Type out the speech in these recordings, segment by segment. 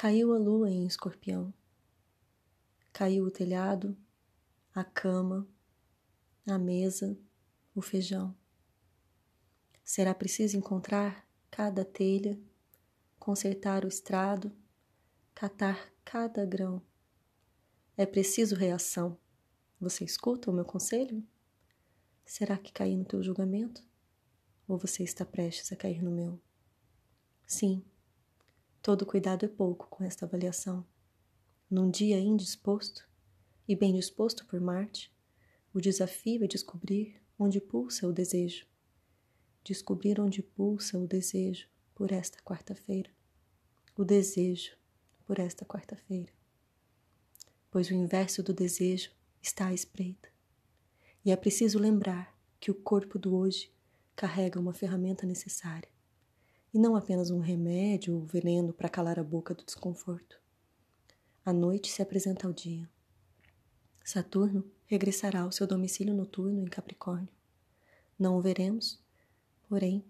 Caiu a lua em escorpião. Caiu o telhado, a cama, a mesa, o feijão. Será preciso encontrar cada telha, consertar o estrado, catar cada grão. É preciso reação. Você escuta o meu conselho? Será que caí no teu julgamento? Ou você está prestes a cair no meu? Sim Todo cuidado é pouco com esta avaliação. Num dia indisposto e bem disposto por Marte, o desafio é descobrir onde pulsa o desejo. Descobrir onde pulsa o desejo por esta quarta-feira. O desejo por esta quarta-feira. Pois o inverso do desejo está à espreita. E é preciso lembrar que o corpo do hoje carrega uma ferramenta necessária e não apenas um remédio ou veneno para calar a boca do desconforto. A noite se apresenta ao dia. Saturno regressará ao seu domicílio noturno em Capricórnio. Não o veremos, porém,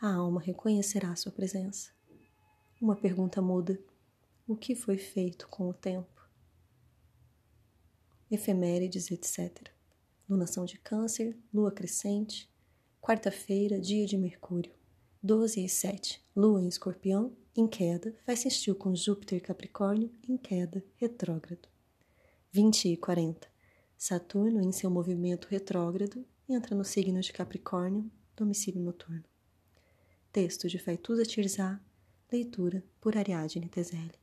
a alma reconhecerá sua presença. Uma pergunta muda: o que foi feito com o tempo? Efemérides, etc. Lunação de Câncer, lua crescente, quarta-feira, dia de Mercúrio. 12 e 7. Lua em escorpião, em queda, faz sextil com Júpiter Capricórnio, em queda, retrógrado. 20 e 40. Saturno, em seu movimento retrógrado, entra no signo de Capricórnio, domicílio noturno. Texto de Faituza Tirzá, leitura por Ariadne Tezelli.